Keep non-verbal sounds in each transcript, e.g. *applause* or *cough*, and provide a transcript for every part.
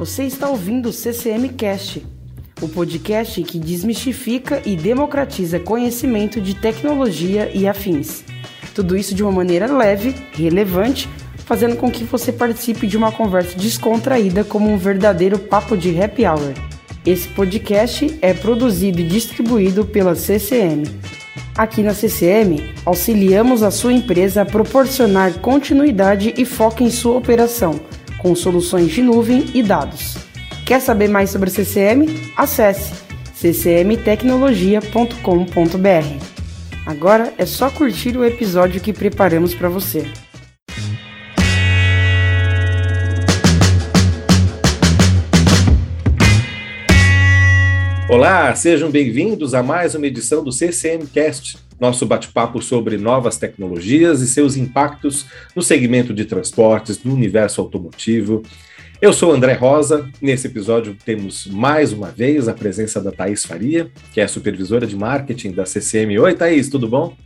Você está ouvindo o CCM Cast, o podcast que desmistifica e democratiza conhecimento de tecnologia e afins. Tudo isso de uma maneira leve, relevante, fazendo com que você participe de uma conversa descontraída como um verdadeiro papo de happy hour. Esse podcast é produzido e distribuído pela CCM. Aqui na CCM, auxiliamos a sua empresa a proporcionar continuidade e foco em sua operação com soluções de nuvem e dados. Quer saber mais sobre CCM? Acesse ccmtecnologia.com.br. Agora é só curtir o episódio que preparamos para você. Olá, sejam bem-vindos a mais uma edição do CCM Cast, nosso bate-papo sobre novas tecnologias e seus impactos no segmento de transportes, no universo automotivo. Eu sou André Rosa. Nesse episódio temos mais uma vez a presença da Thaís Faria, que é supervisora de marketing da CCM. Oi, Thaís, tudo bom?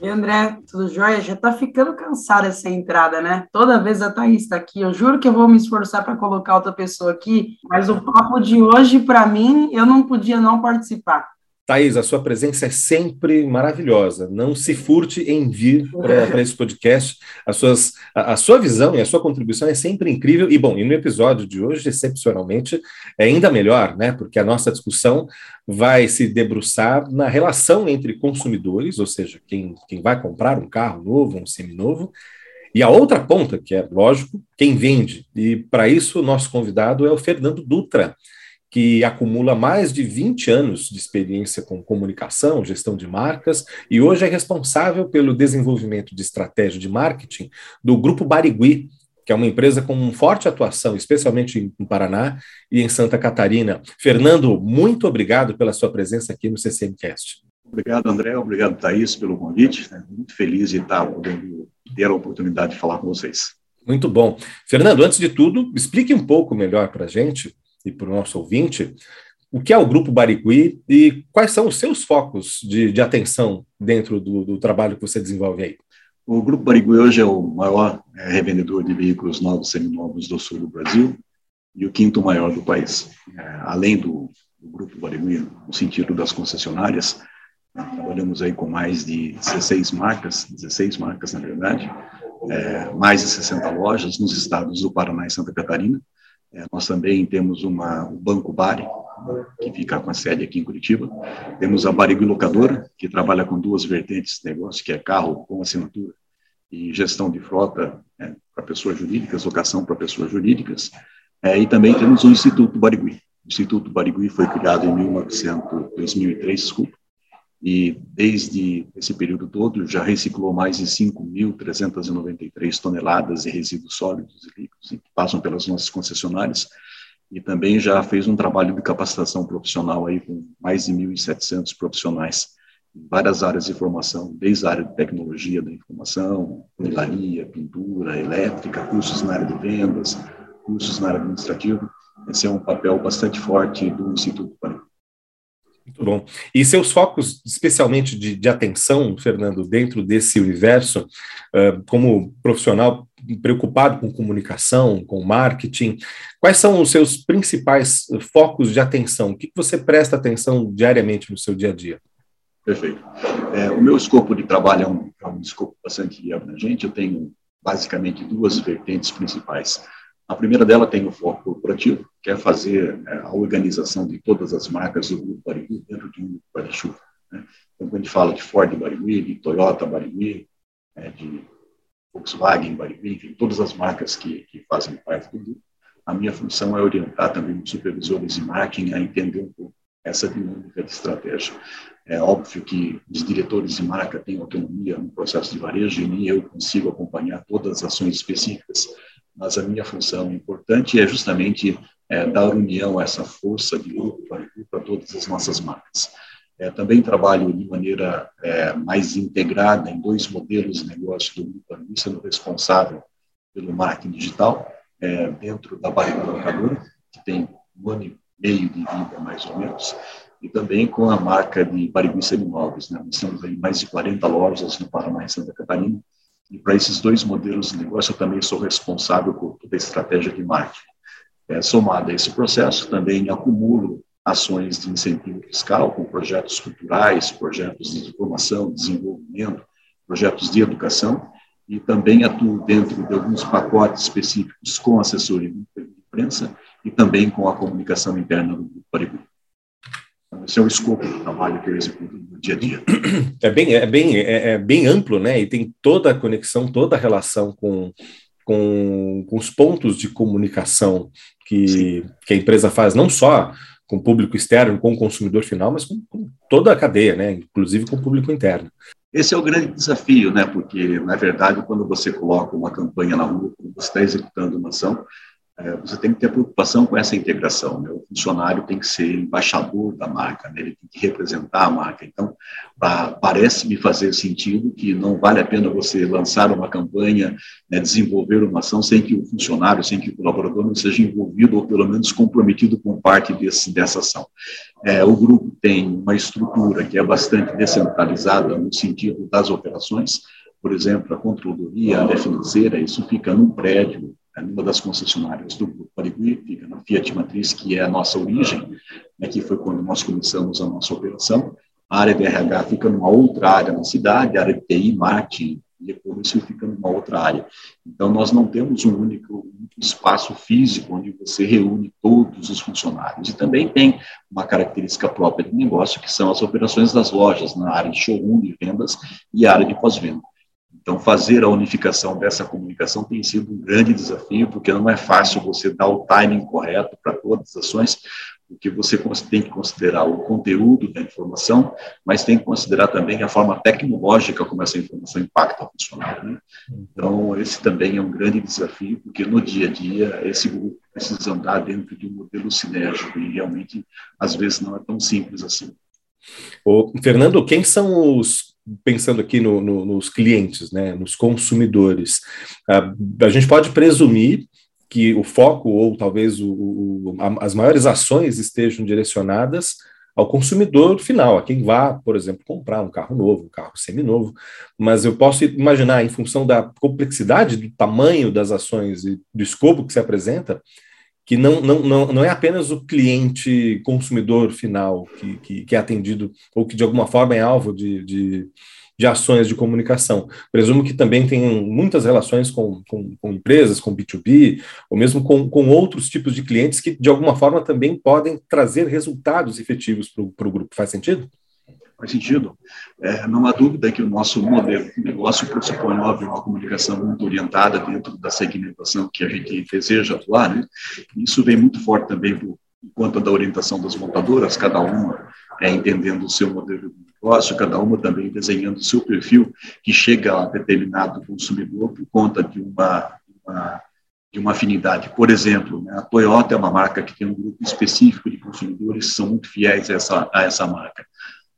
Oi, André, tudo jóia? Já tá ficando cansada essa entrada, né? Toda vez a Thaís está aqui. Eu juro que eu vou me esforçar para colocar outra pessoa aqui, mas o papo de hoje, para mim, eu não podia não participar. Thaís, a sua presença é sempre maravilhosa. Não se furte em vir para esse podcast. As suas, a, a, sua visão e a sua contribuição é sempre incrível. E, bom, e no episódio de hoje, excepcionalmente, é ainda melhor, né? Porque a nossa discussão vai se debruçar na relação entre consumidores, ou seja, quem, quem vai comprar um carro novo, um seminovo, e a outra ponta, que é, lógico, quem vende. E, para isso, o nosso convidado é o Fernando Dutra que acumula mais de 20 anos de experiência com comunicação, gestão de marcas, e hoje é responsável pelo desenvolvimento de estratégia de marketing do Grupo Barigui, que é uma empresa com forte atuação, especialmente em Paraná e em Santa Catarina. Fernando, muito obrigado pela sua presença aqui no CCMcast. Obrigado, André. Obrigado, Thaís, pelo convite. Muito feliz de estar podendo ter a oportunidade de falar com vocês. Muito bom. Fernando, antes de tudo, explique um pouco melhor para a gente e para o nosso ouvinte, o que é o Grupo Barigui e quais são os seus focos de, de atenção dentro do, do, trabalho que você desenvolve aí? O Grupo Barigui hoje é o maior é, revendedor de veículos novos e seminovos do sul do Brasil e o quinto maior do país. É, além do, do, Grupo Barigui, no sentido das concessionárias, né, trabalhamos aí com mais de 16 marcas, 16 marcas na verdade, é, mais de 60 lojas nos estados do Paraná e Santa Catarina, é, nós também temos uma, o Banco Bari, que fica com a sede aqui em Curitiba. Temos a Barigui Locadora, que trabalha com duas vertentes de negócio, que é carro com assinatura e gestão de frota é, para pessoas jurídicas, locação para pessoas jurídicas. É, e também temos o Instituto Barigui. O Instituto Barigui foi criado em 1900, 2003, desculpa, e desde esse período todo já reciclou mais de 5.393 toneladas de resíduos sólidos e líquidos que passam pelas nossas concessionárias e também já fez um trabalho de capacitação profissional aí com mais de 1.700 profissionais em várias áreas de formação, desde a área de tecnologia da informação, funilaria, pintura, elétrica, cursos na área de vendas, cursos na área administrativa. Esse é um papel bastante forte do Instituto. Muito bom. E seus focos, especialmente de, de atenção, Fernando, dentro desse universo, uh, como profissional preocupado com comunicação, com marketing, quais são os seus principais focos de atenção? O que você presta atenção diariamente no seu dia a dia? Perfeito. É, o meu escopo de trabalho é um, é um escopo bastante abrangente. Eu tenho basicamente duas vertentes principais. A primeira dela tem o foco corporativo, que é fazer é, a organização de todas as marcas do Grupo Barigui dentro de um guarda-chuva. Né? Então, quando a gente fala de Ford Barigui, de Toyota Barigui, é, de Volkswagen Barigui, enfim, todas as marcas que, que fazem parte do grupo, a minha função é orientar também os supervisores de marketing a entender um pouco essa dinâmica de estratégia. É óbvio que os diretores de marca têm autonomia no processo de varejo e nem eu consigo acompanhar todas as ações específicas mas a minha função importante é justamente é, dar união a essa força de grupo para todas as nossas marcas. É, também trabalho de maneira é, mais integrada em dois modelos de negócio do grupo, sendo responsável pelo marketing digital é, dentro da Barriga Locadora, que tem um ano e meio de vida, mais ou menos, e também com a marca de Barigui Semimóveis. Né? Nós temos aí mais de 40 lojas no Paraná e Santa Catarina, e para esses dois modelos de negócio, eu também sou responsável por toda a estratégia de marketing. É, somado a esse processo, também acumulo ações de incentivo fiscal com projetos culturais, projetos de formação, desenvolvimento, projetos de educação, e também atuo dentro de alguns pacotes específicos com assessoria de imprensa e também com a comunicação interna do Grupo Paribui. Esse é o escopo do trabalho que eu executo no dia a dia. É bem, é bem, é, é bem amplo, né? E tem toda a conexão, toda a relação com, com, com os pontos de comunicação que, que a empresa faz, não só com o público externo, com o consumidor final, mas com, com toda a cadeia, né? inclusive com o público interno. Esse é o grande desafio, né? porque, na verdade, quando você coloca uma campanha na rua, quando você está executando uma ação, você tem que ter preocupação com essa integração. Né? O funcionário tem que ser embaixador da marca, né? ele tem que representar a marca. Então, parece-me fazer sentido que não vale a pena você lançar uma campanha, né, desenvolver uma ação sem que o funcionário, sem que o colaborador não seja envolvido ou pelo menos comprometido com parte desse, dessa ação. É, o grupo tem uma estrutura que é bastante descentralizada no sentido das operações, por exemplo, a controladoria, a financeira, isso fica num prédio numa das concessionárias do Grupo Parigui, fica na Fiat Matriz, que é a nossa origem, né, que foi quando nós começamos a nossa operação. A área de RH fica numa outra área na cidade, a área de TI, marketing e e-commerce fica numa outra área. Então, nós não temos um único, espaço físico onde você reúne todos os funcionários. E também tem uma característica própria do negócio, que são as operações das lojas, na área de showroom de vendas e área de pós-venda. Então, fazer a unificação dessa comunicação tem sido um grande desafio, porque não é fácil você dar o timing correto para todas as ações, porque você tem que considerar o conteúdo da informação, mas tem que considerar também a forma tecnológica como essa informação impacta o funcionário. Né? Então, esse também é um grande desafio, porque no dia a dia, esse grupo precisa andar dentro de um modelo sinérgico, e realmente, às vezes, não é tão simples assim. O Fernando, quem são os pensando aqui no, no, nos clientes, né, nos consumidores, a, a, gente pode presumir que o foco ou talvez o, o, a, as maiores ações estejam direcionadas ao consumidor final, a quem vá, por exemplo, comprar um carro novo, um carro seminovo, mas eu posso imaginar, em função da complexidade do tamanho das ações e do escopo que se apresenta, que não, não, não, não é apenas o cliente consumidor final que, que, que, é atendido ou que de alguma forma é alvo de, de, de, ações de comunicação. Presumo que também tem muitas relações com, com, com empresas, com B2B, ou mesmo com, com outros tipos de clientes que de alguma forma também podem trazer resultados efetivos para o grupo. Faz sentido? Faz sentido. É, não há dúvida que o nosso modelo de negócio pressupõe, óbvio, uma comunicação muito orientada dentro da segmentação que a gente deseja atuar. Né? Isso vem muito forte também por conta da orientação das montadoras, cada uma é, entendendo o seu modelo de negócio, cada uma também desenhando o seu perfil que chega a determinado consumidor por conta de uma, uma de uma afinidade. Por exemplo, né, a Toyota é uma marca que tem um grupo específico de consumidores que são muito fiéis a essa, a essa marca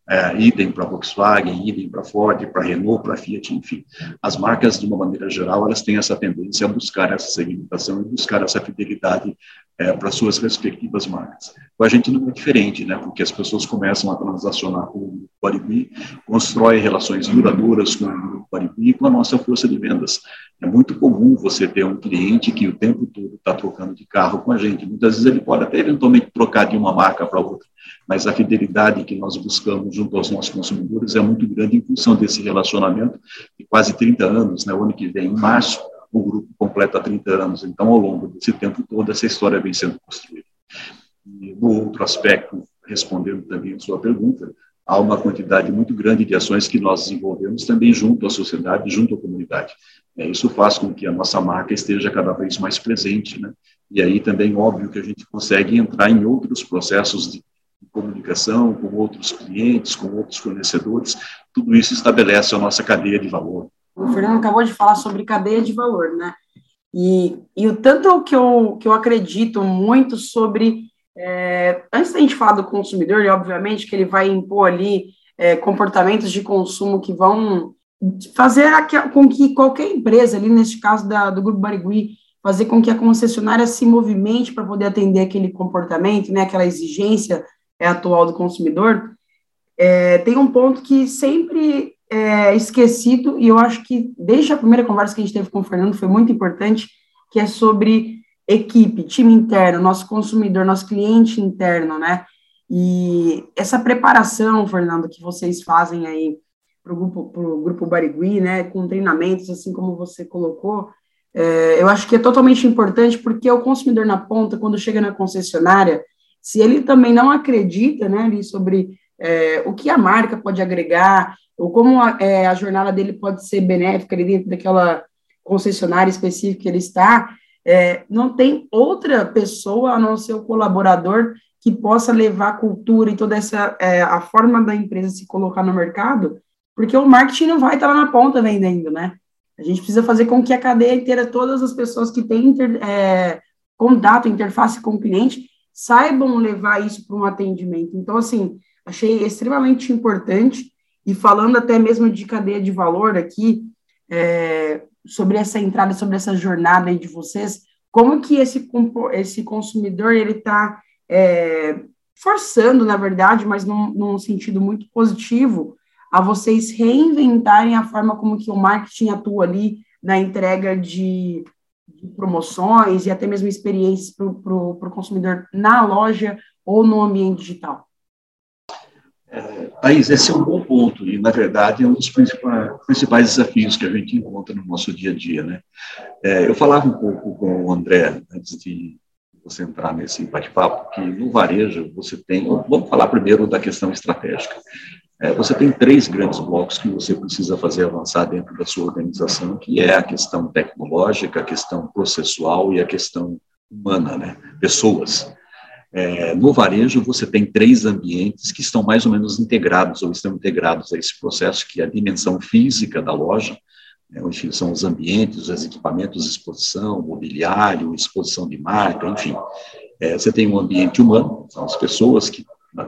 é, idem para Volkswagen, idem para Ford, para Renault, para Fiat, enfim. As marcas, de uma maneira geral, elas têm essa tendência a buscar essa segmentação e buscar essa fidelidade é, para suas respectivas marcas. Com a gente não é diferente, né? Porque as pessoas começam a transacionar com o Paribui, constrói relações duradouras com o Grupo Paribui e com a nossa força de vendas. É muito comum você ter um cliente que o tempo todo está trocando de carro com a gente. Muitas vezes ele pode até eventualmente trocar de uma marca para outra, mas a fidelidade que nós buscamos junto aos nossos consumidores é muito grande em função desse relacionamento de quase 30 anos. Né? O ano que vem, em março, o grupo completa 30 anos. Então, ao longo desse tempo todo, essa história vem sendo construída. E, no outro aspecto, respondendo também a sua pergunta, há uma quantidade muito grande de ações que nós desenvolvemos também junto à sociedade, junto à comunidade. É, isso faz com que a nossa marca esteja cada vez mais presente, né? E aí também, óbvio, que a gente consegue entrar em outros processos de comunicação com outros clientes, com outros fornecedores. Tudo isso estabelece a nossa cadeia de valor. O Fernando acabou de falar sobre cadeia de valor, né? E, e o tanto que eu, que eu acredito muito sobre é, antes da gente falar do consumidor, e obviamente que ele vai impor ali é, comportamentos de consumo que vão fazer com que qualquer empresa, ali neste caso da, do Grupo Barigui, fazer com que a concessionária se movimente para poder atender aquele comportamento, né, aquela exigência é, atual do consumidor, é, tem um ponto que sempre é esquecido, e eu acho que desde a primeira conversa que a gente teve com o Fernando foi muito importante, que é sobre equipe, time interno, nosso consumidor, nosso cliente interno, né? E essa preparação, Fernando, que vocês fazem aí para o grupo, grupo Barigui, né, com treinamentos, assim como você colocou, é, eu acho que é totalmente importante porque o consumidor na ponta, quando chega na concessionária, se ele também não acredita, né, ali sobre é, o que a marca pode agregar, ou como a, é, a jornada dele pode ser benéfica ali dentro daquela concessionária específica que ele está, é, não tem outra pessoa a não ser o colaborador que possa levar a cultura e toda essa é, a forma da empresa se colocar no mercado, porque o marketing não vai estar lá na ponta vendendo, né? A gente precisa fazer com que a cadeia inteira, todas as pessoas que têm inter, é, contato, interface com o cliente, saibam levar isso para um atendimento. Então, assim, achei extremamente importante, e falando até mesmo de cadeia de valor aqui, é, sobre essa entrada, sobre essa jornada aí de vocês, como que esse, esse consumidor, ele está é, forçando, na verdade, mas num, num, sentido muito positivo, a vocês reinventarem a forma como que o marketing atua ali na entrega de, de promoções e até mesmo experiências para o consumidor na loja ou no ambiente digital? É, Thaís, esse é um bom ponto e, na verdade, é um dos principais, principais desafios que a gente encontra no nosso dia a dia. Né? É, eu falava um pouco com o André, antes de você entrar nesse bate-papo, que no varejo você tem. Vamos falar primeiro da questão estratégica. É, você tem três grandes blocos que você precisa fazer avançar dentro da sua organização, que é a questão tecnológica, a questão processual e a questão humana, né? pessoas. É, no varejo, você tem três ambientes que estão mais ou menos integrados, ou estão integrados a esse processo, que é a dimensão física da loja, né, enfim, são os ambientes, os equipamentos exposição, mobiliário, exposição de marca, enfim. É, você tem um ambiente humano, são as pessoas que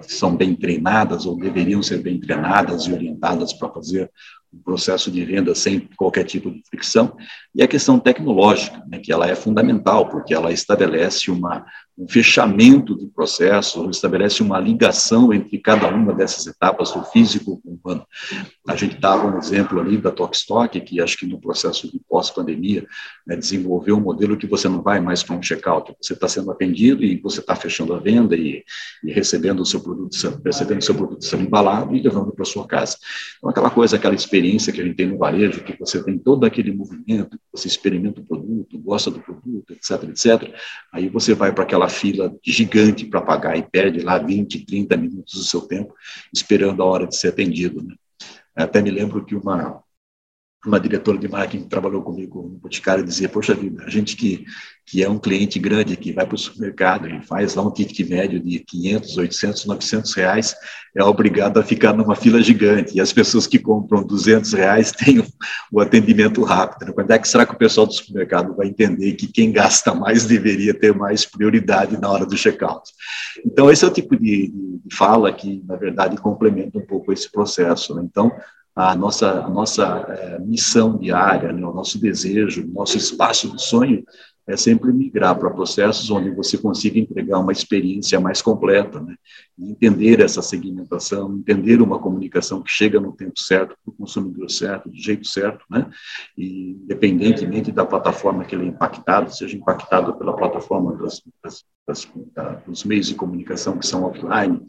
são bem treinadas ou deveriam ser bem treinadas e orientadas para fazer um processo de venda sem qualquer tipo de fricção, e a questão tecnológica, né, que ela é fundamental, porque ela estabelece uma, um fechamento de processo, estabelece uma ligação entre cada uma dessas etapas do físico com o humano. A gente dava um exemplo ali da Tokstok, que acho que no processo de pós-pandemia né, desenvolveu um modelo que você não vai mais para um check-out, você está sendo atendido e você está fechando a venda e, e, recebendo o seu produto, recebendo o seu produto sendo embalado e levando para sua casa. Então, aquela coisa, aquela experiência que a gente tem no varejo, que você tem todo aquele movimento, você experimenta o produto, gosta do produto, etc, etc, aí você vai para aquela fila gigante para pagar e perde lá 20, 30 minutos do seu tempo esperando a hora de ser atendido. Né? Até me lembro que uma, uma diretora de marketing que trabalhou comigo no Boticário dizia, poxa vida, a gente que, que é um cliente grande, que vai para o supermercado e faz lá um ticket médio de 500, 800, 900 reais, é obrigado a ficar numa fila gigante. E as pessoas que compram 200 reais *laughs* têm o atendimento rápido. Né? Quando é que será que o pessoal do supermercado vai entender que quem gasta mais deveria ter mais prioridade na hora do check-out? Então, esse é o tipo de, de fala que, na verdade, complementa um pouco esse processo. Né? Então, a nossa, a nossa é, missão diária, né, o nosso desejo, o nosso espaço de sonho é sempre migrar para processos onde você consiga entregar uma experiência mais completa, né? entender essa segmentação, entender uma comunicação que chega no tempo certo, para o consumidor certo, do jeito certo, né? E, independentemente da plataforma que ele é impactado, seja impactado pela plataforma das, das, das, dos meios de comunicação que são offline,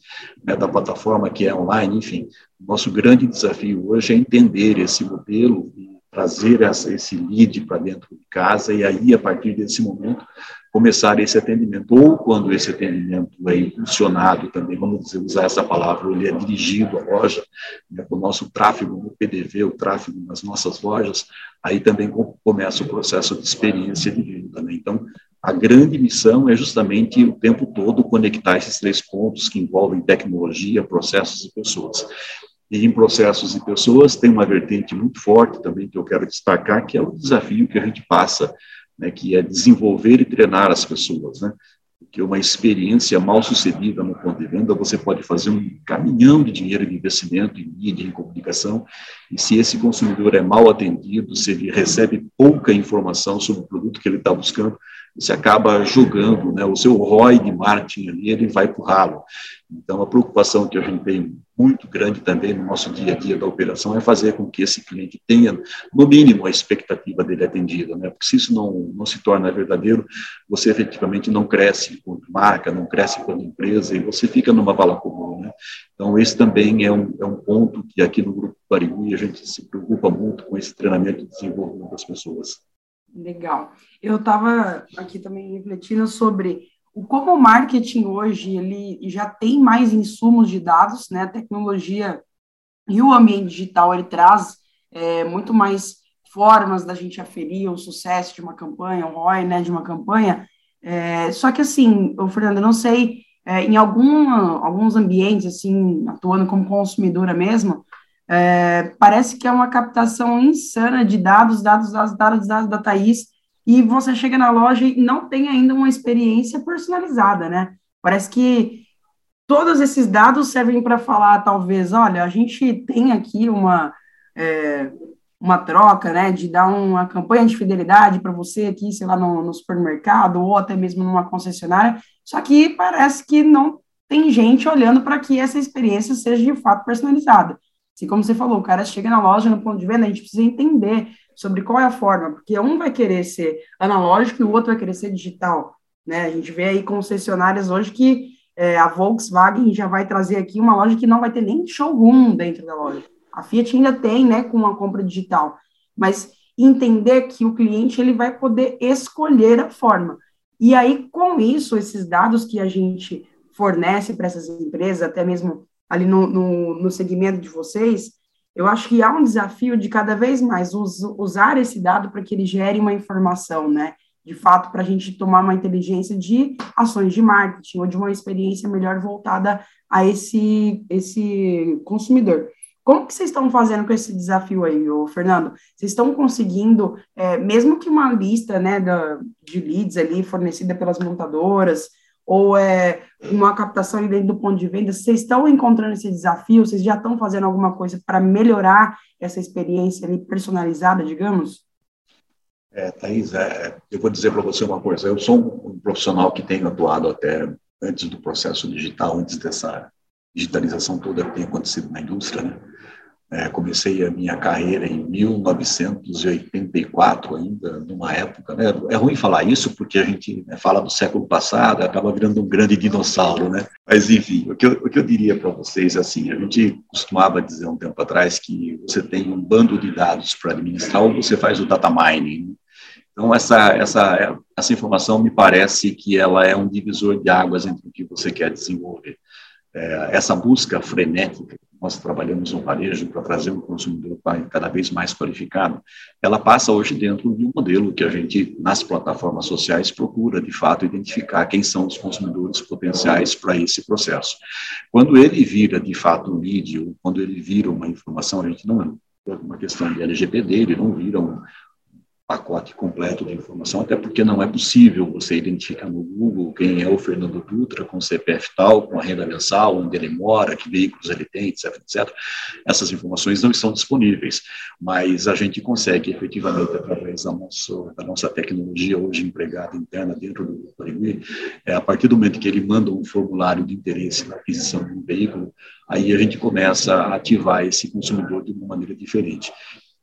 né? da plataforma que é online, enfim, nosso grande desafio hoje é entender esse modelo e trazer essa, esse lead para dentro de casa e aí, a partir desse momento, começar esse atendimento. Ou quando esse atendimento é impulsionado também, vamos dizer, usar essa palavra, ele é dirigido à loja, né, o nosso tráfego no PDV, o tráfego nas nossas lojas, aí também começa o processo de experiência de venda. Né? Então, a grande missão é justamente o tempo todo conectar esses três pontos que envolvem tecnologia, processos e pessoas. E em processos e pessoas tem uma vertente muito forte também que eu quero destacar, que é o desafio que a gente passa, né, que é desenvolver e treinar as pessoas, né? Porque uma experiência mal sucedida no ponto de venda, você pode fazer um caminhão de dinheiro de investimento em mídia, em comunicação, e se esse consumidor é mal atendido, se ele recebe pouca informação sobre o produto que ele está buscando, você acaba jogando, né, o seu ROI de marketing ali, ele vai para o ralo. Então, a preocupação que a gente tem muito grande também no nosso dia a dia da operação é fazer com que esse cliente tenha, no mínimo, a expectativa dele atendida, né? Porque se isso não, não se torna verdadeiro, você efetivamente não cresce como marca, não cresce como empresa e você fica numa vala comum, né? Então, esse também é um, é um ponto que aqui no Grupo Barigui a gente se preocupa muito com esse treinamento e desenvolvimento das pessoas. Legal. Eu estava aqui também refletindo sobre o como o marketing hoje ele já tem mais insumos de dados, né? A tecnologia e o ambiente digital ele traz é, muito mais formas da gente aferir o sucesso de uma campanha, o ROI, né, de uma campanha. É, só que assim, o Fernando, eu não sei, é, em algum, alguns ambientes assim, atuando como consumidora mesmo, é, parece que é uma captação insana de dados, dados, dados, dados, dados da Thaís, e você chega na loja e não tem ainda uma experiência personalizada, né? Parece que todos esses dados servem para falar, talvez, olha, a gente tem aqui uma, é, uma troca, né, de dar uma campanha de fidelidade para você aqui, sei lá, no, no, supermercado ou até mesmo numa concessionária, só que parece que não tem gente olhando para que essa experiência seja de fato personalizada. Assim como você falou, o cara chega na loja, no ponto de venda, a gente precisa entender sobre qual é a forma, porque um vai querer ser analógico e o outro vai querer ser digital, né? A gente vê aí concessionárias hoje que é, a Volkswagen já vai trazer aqui uma loja que não vai ter nem showroom dentro da loja. A Fiat ainda tem, né, com a compra digital, mas entender que o cliente ele vai poder escolher a forma. E aí, com isso, esses dados que a gente fornece para essas empresas, até mesmo ali no, no, no segmento de vocês, eu acho que há um desafio de cada vez mais us, usar esse dado para que ele gere uma informação, né? De fato, para a gente tomar uma inteligência de ações de marketing ou de uma experiência melhor voltada a esse, esse consumidor. Como que vocês estão fazendo com esse desafio aí, ô, Fernando? Vocês estão conseguindo, é, mesmo que uma lista né, da, de leads ali fornecida pelas montadoras, ou é uma captação ali dentro do ponto de venda, vocês estão encontrando esse desafio, vocês já estão fazendo alguma coisa para melhorar essa experiência ali personalizada, digamos? É, Thaís, é, eu vou dizer para você uma coisa, eu sou um, um profissional que tenho atuado até antes do processo digital, antes dessa digitalização toda que tem acontecido na indústria, né? É, comecei a minha carreira em 1984, ainda numa época. Né? É ruim falar isso porque a gente né, fala do século passado, acaba virando um grande dinossauro, né? Mas enfim, o que eu, o que eu diria para vocês assim: a gente costumava dizer um tempo atrás que você tem um bando de dados para administrar ou você faz o data mining. Então essa essa essa informação me parece que ela é um divisor de águas entre o que você quer desenvolver. É, essa busca frenética nós trabalhamos no varejo para trazer um consumidor cada vez mais qualificado, ela passa hoje dentro de um modelo que a gente, nas plataformas sociais, procura, de fato, identificar quem são os consumidores potenciais para esse processo. Quando ele vira, de fato, um ou quando ele vira uma informação, a gente não é uma questão de LGPD, ele não vira um, pacote completo de informação, até porque não é possível você identificar no Google quem é o Fernando Dutra com CPF tal, com a renda mensal, onde ele mora, que veículos ele tem, etc, etc. Essas informações não estão disponíveis, mas a gente consegue efetivamente, através da, nosso, da nossa tecnologia hoje empregada interna dentro do Parigui, é, a partir do momento que ele manda um formulário de interesse na aquisição de um veículo, aí a gente começa a ativar esse consumidor de uma maneira diferente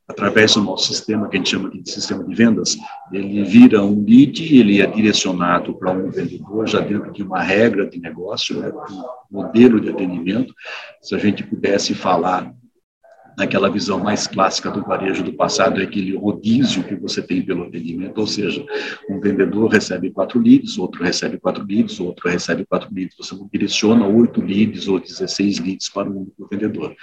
através do nosso sistema, que a gente chama de sistema de vendas, ele vira um lead, ele é direcionado para um vendedor já dentro de uma regra de negócio, né, um modelo de atendimento. Se a gente pudesse falar naquela visão mais clássica do varejo do passado, é aquele rodízio que você tem pelo atendimento, ou seja, um vendedor recebe quatro leads, outro recebe quatro leads, outro recebe quatro leads, você não direciona oito leads ou 16 leads para um único vendedor.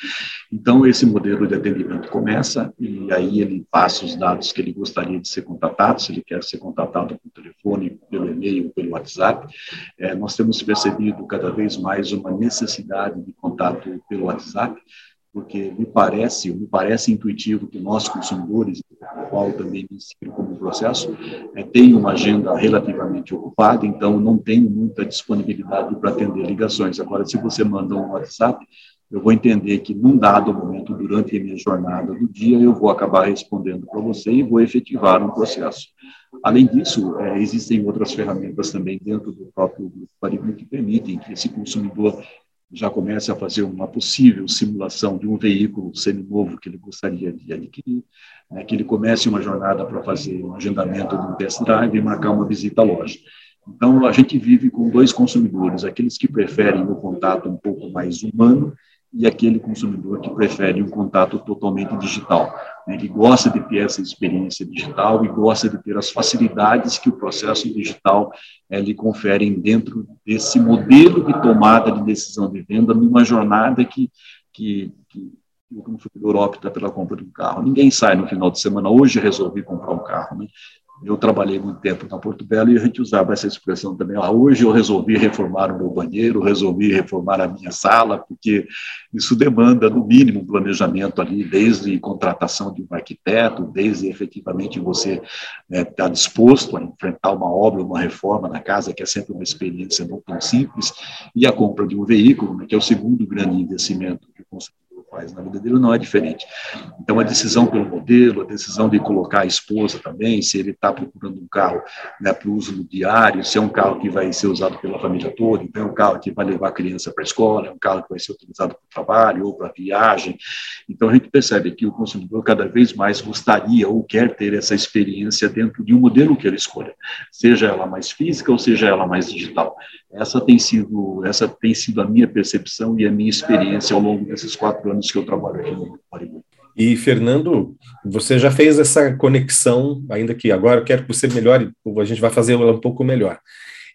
Então, esse modelo de atendimento começa e aí ele passa os dados que ele gostaria de ser contatado, se ele quer ser contatado por telefone, pelo e-mail, pelo WhatsApp. É, nós temos percebido cada vez mais uma necessidade de contato pelo WhatsApp, porque me parece, me parece intuitivo que nós consumidores, o qual também me insiro como processo, é, tem uma agenda relativamente ocupada, então não tenho muita disponibilidade para atender ligações. Agora, se você manda um WhatsApp, eu vou entender que num dado momento durante a minha jornada do dia eu vou acabar respondendo para você e vou efetivar um processo. Além disso, é, existem outras ferramentas também dentro do próprio grupo Parigma que permitem que esse consumidor já comece a fazer uma possível simulação de um veículo seminovo que ele gostaria de adquirir, né, que ele comece uma jornada para fazer um agendamento de um test drive e marcar uma visita à loja. Então, a gente vive com dois consumidores, aqueles que preferem o contato um pouco mais humano e aquele consumidor que prefere um contato totalmente digital. Né? Ele gosta de ter essa experiência digital e gosta de ter as facilidades que o processo digital é, lhe confere dentro desse modelo de tomada de decisão de venda numa jornada que, que, que o consumidor opta pela compra de um carro. Ninguém sai no final de semana, hoje resolvi comprar um carro. Né? Eu trabalhei muito tempo na Porto Belo e a gente usava essa expressão também. Ah, hoje eu resolvi reformar o meu banheiro, resolvi reformar a minha sala, porque isso demanda, no mínimo, um planejamento ali, desde contratação de um arquiteto, desde efetivamente você né, estar disposto a enfrentar uma obra, uma reforma na casa, que é sempre uma experiência não tão simples, e a compra de um veículo, né, que é o segundo grande investimento que o consumidor faz na vida dele não é diferente. Então, a decisão pelo modelo, a decisão de colocar a esposa também, se ele está procurando um carro né, para uso diário, se é um carro que vai ser usado pela família toda, então é um carro que vai levar a criança para a escola, é um carro que vai ser utilizado para o trabalho ou para viagem. Então, a gente percebe que o consumidor cada vez mais gostaria ou quer ter essa experiência dentro de um modelo que ele escolha, seja ela mais física ou seja ela mais digital. Essa tem sido, essa tem sido a minha percepção e a minha experiência ao longo desses quatro anos que eu trabalho aqui no Maribu. E, Fernando, você já fez essa conexão, ainda que agora eu quero que você melhore, a gente vai fazer ela um pouco melhor.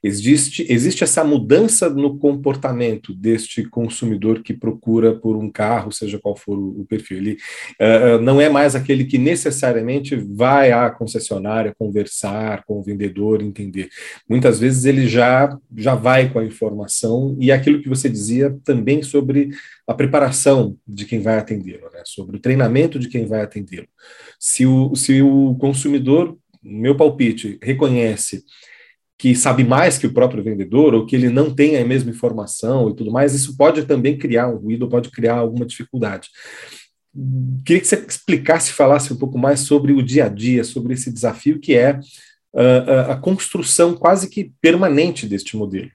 Existe, existe essa mudança no comportamento deste consumidor que procura por um carro, seja qual for o, o perfil. Ele uh, não é mais aquele que necessariamente vai à concessionária conversar com o vendedor, entender. Muitas vezes ele já, já vai com a informação, e aquilo que você dizia também sobre a preparação de quem vai atendê-lo, né? sobre o treinamento de quem vai atendê-lo. Se o, se o consumidor, meu palpite, reconhece que sabe mais que o próprio vendedor, ou que ele não tem a mesma informação e tudo mais, isso pode também criar um ruído, pode criar alguma dificuldade. Queria que você explicasse, falasse um pouco mais sobre o dia a dia, sobre esse desafio que é uh, a construção quase que permanente deste modelo,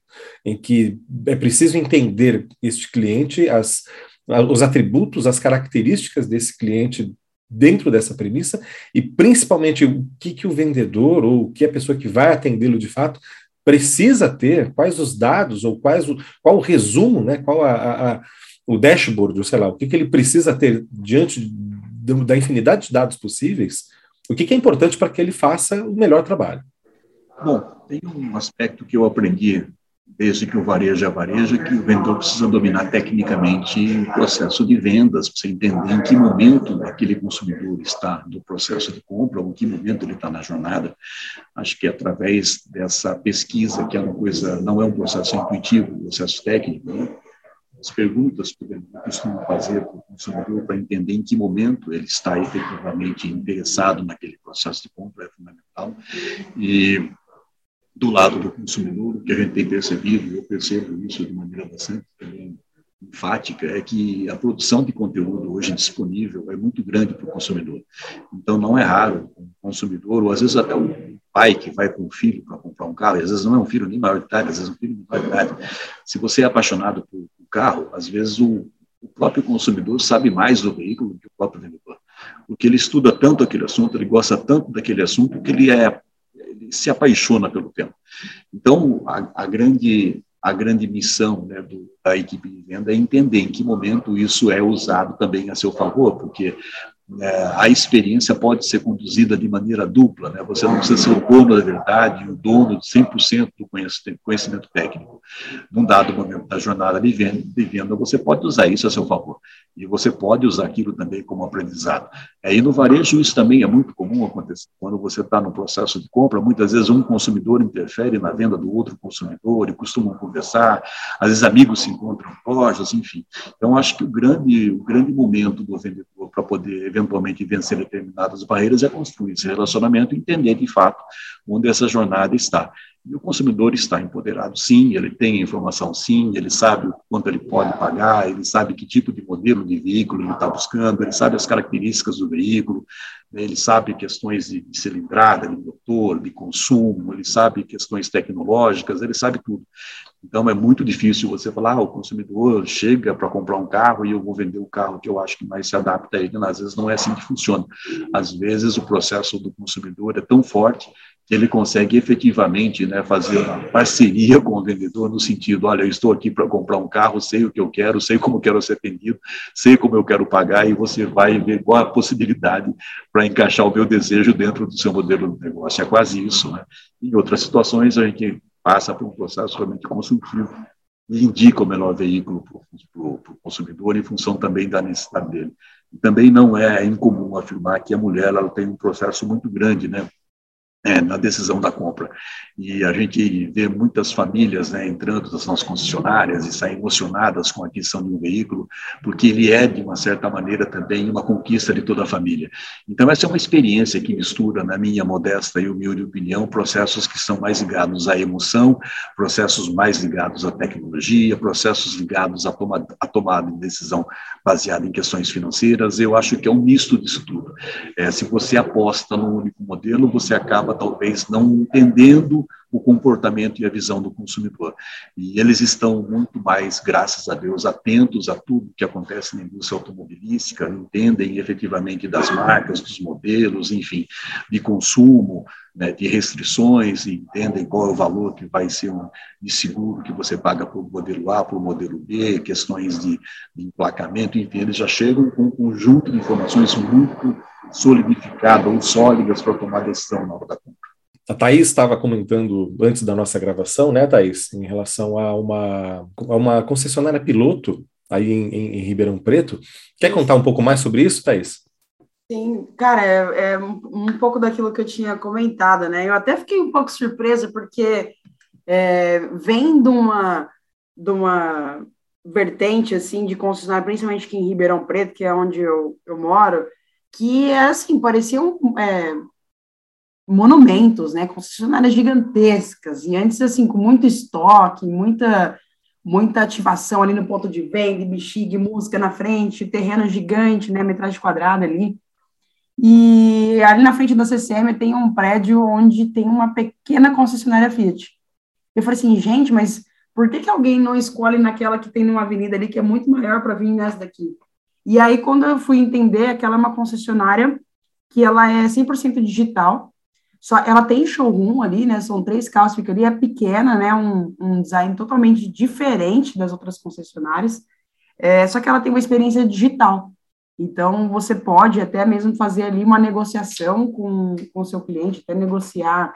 em que é preciso entender este cliente, as, os atributos, as características desse cliente dentro dessa premissa e principalmente o que, que o vendedor ou o que a pessoa que vai atendê-lo de fato precisa ter, quais os dados ou quais o, qual o resumo, né, qual a, a, o dashboard, ou sei lá, o que, que ele precisa ter diante da infinidade de dados possíveis, o que, que é importante para que ele faça o melhor trabalho. Bom, tem um aspecto que eu aprendi desde que o varejo é varejo, que o vendedor precisa dominar tecnicamente o processo de vendas, você entender em que momento aquele consumidor está no processo de compra, ou em que momento ele está na jornada. Acho que através dessa pesquisa, que é uma coisa, não é um processo intuitivo, um processo técnico, né? as perguntas que o vendedor costuma fazer para o consumidor para entender em que momento ele está efetivamente interessado naquele processo de compra é fundamental. E do lado do consumidor, o que a gente tem percebido, eu percebo isso de maneira bastante enfática, é que a produção de conteúdo hoje disponível é muito grande para o consumidor. Então, não é raro um consumidor, ou às vezes até um pai que vai com o filho para comprar um carro, e às vezes não é um filho nem maior de idade, às vezes é um filho de maior de idade. Se você é apaixonado por, por carro, às vezes o, o próprio consumidor sabe mais do veículo do que o próprio vendedor. Porque ele estuda tanto aquele assunto, ele gosta tanto daquele assunto, que ele é ele se apaixona pelo tema. Então, a, a grande a grande missão né, do, da equipe de venda é entender em que momento isso é usado também a seu favor, porque é, a experiência pode ser conduzida de maneira dupla, né? você não precisa ser o dono da verdade, o dono de 100% do conhecimento técnico. Num dado momento da jornada de venda, de venda, você pode usar isso a seu favor, e você pode usar aquilo também como aprendizado. Aí no varejo isso também é muito comum acontecer. Quando você está no processo de compra, muitas vezes um consumidor interfere na venda do outro consumidor e costumam conversar, às vezes amigos se encontram lojas, enfim. Então acho que o grande, o grande momento do vendedor para poder eventualmente vencer determinadas barreiras é construir esse relacionamento e entender de fato onde essa jornada está. E o consumidor está empoderado, sim, ele tem informação, sim, ele sabe o quanto ele pode pagar, ele sabe que tipo de modelo de veículo ele está buscando, ele sabe as características do veículo, né, ele sabe questões de, de cilindrada, de motor, de consumo, ele sabe questões tecnológicas, ele sabe tudo. Então, é muito difícil você falar, ah, o consumidor chega para comprar um carro e eu vou vender o carro que eu acho que mais se adapta a ele. Às vezes não é assim que funciona. Às vezes o processo do consumidor é tão forte ele consegue efetivamente né, fazer uma parceria com o vendedor no sentido, olha, eu estou aqui para comprar um carro, sei o que eu quero, sei como quero ser atendido, sei como eu quero pagar e você vai ver qual a possibilidade para encaixar o meu desejo dentro do seu modelo de negócio. É quase isso. Né? Em outras situações, a gente passa por um processo realmente consultivo e indica o melhor veículo para o consumidor em função também da necessidade dele. E também não é incomum afirmar que a mulher ela tem um processo muito grande, né, é, na decisão da compra. E a gente vê muitas famílias né, entrando nas concessionárias e saem emocionadas com a aquisição de um veículo, porque ele é, de uma certa maneira, também uma conquista de toda a família. Então, essa é uma experiência que mistura, na minha modesta e humilde opinião, processos que são mais ligados à emoção, processos mais ligados à tecnologia, processos ligados à, toma, à tomada de decisão baseada em questões financeiras. Eu acho que é um misto disso tudo. É, se você aposta num único modelo, você acaba acaba talvez não entendendo o comportamento e a visão do consumidor. E eles estão muito mais, graças a Deus, atentos a tudo que acontece na indústria automobilística, entendem efetivamente das marcas, dos modelos, enfim, de consumo, né, de restrições, entendem qual é o valor que vai ser um, de seguro que você paga para o modelo A, para o modelo B, questões de, de emplacamento, enfim, eles já chegam com um conjunto de informações muito solidificada ou sólidas para tomar decisão na hora da compra. A Thaís estava comentando antes da nossa gravação, né, Thaís, em relação a uma, a uma concessionária piloto aí em, em, em Ribeirão Preto. Quer contar um pouco mais sobre isso, Thaís? Sim, cara, é, é, um pouco daquilo que eu tinha comentado, né? Eu até fiquei um pouco surpresa, porque é, vem de uma, de uma vertente, assim, de concessionária, principalmente aqui em Ribeirão Preto, que é onde eu, eu moro, que é assim, pareciam é, monumentos, né, concessionárias gigantescas, e antes, assim, com muito estoque, muita, muita ativação ali no ponto de venda, bexiga, música na frente, terreno gigante, né, metragem quadrada ali, e ali na frente da CCM tem um prédio onde tem uma pequena concessionária Fiat. Eu falei assim, gente, mas por que, que alguém não escolhe naquela que tem numa avenida ali que é muito maior para vir nessa daqui? E aí, quando eu fui entender, aquela é uma concessionária que ela é 100% digital, só ela tem showroom ali, né? São três carros, fica ali, é pequena, né? Um, um design totalmente diferente das outras concessionárias, é, só que ela tem uma experiência digital. Então, você pode até mesmo fazer ali uma negociação com o seu cliente, até negociar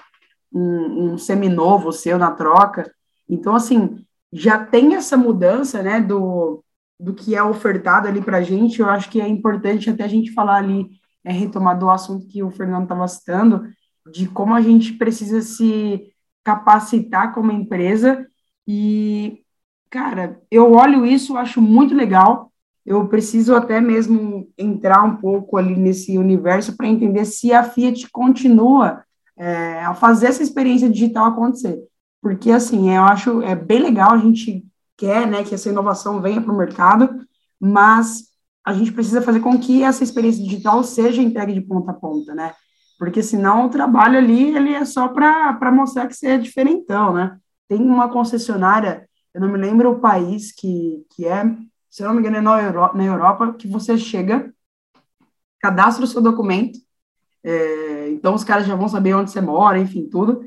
um, um seminovo seu na troca. Então, assim, já tem essa mudança, né, do, do que é ofertado ali para a gente, eu acho que é importante até a gente falar ali, é, retomar do assunto que o Fernando estava citando, de como a gente precisa se capacitar como empresa. E, cara, eu olho isso, acho muito legal, eu preciso até mesmo entrar um pouco ali nesse universo para entender se a Fiat continua é, a fazer essa experiência digital acontecer, porque, assim, eu acho é bem legal a gente quer né, que essa inovação venha para o mercado, mas a gente precisa fazer com que essa experiência digital seja entregue de ponta a ponta, né? Porque senão o trabalho ali ele é só para mostrar que você é diferentão, né? Tem uma concessionária, eu não me lembro o país que, que é, se eu não me engano, é na Europa, na Europa que você chega, cadastra o seu documento, é, então os caras já vão saber onde você mora, enfim, tudo,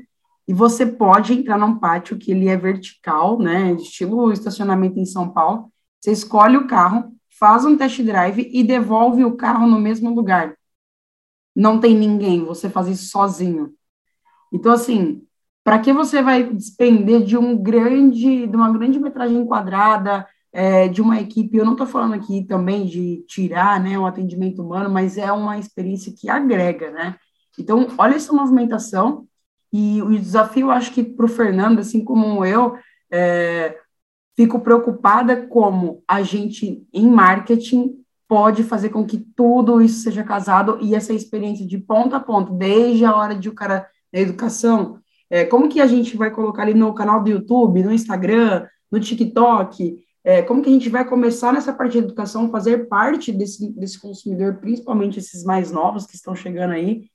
e você pode entrar num pátio que ele é vertical, né, estilo estacionamento em São Paulo. Você escolhe o carro, faz um test drive e devolve o carro no mesmo lugar. Não tem ninguém, você faz isso sozinho. Então, assim, para que você vai despender de um grande, de uma grande metragem quadrada, é, de uma equipe? Eu não estou falando aqui também de tirar, né, o atendimento humano, mas é uma experiência que agrega, né? Então, olha essa movimentação e o desafio, acho que para o Fernando, assim como eu, é, fico preocupada como a gente, em marketing, pode fazer com que tudo isso seja casado e essa experiência de ponta a ponta, desde a hora de o cara da educação, é, como que a gente vai colocar ali no canal do YouTube, no Instagram, no TikTok, é, como que a gente vai começar nessa parte de educação, fazer parte desse, desse consumidor, principalmente esses mais novos que estão chegando aí,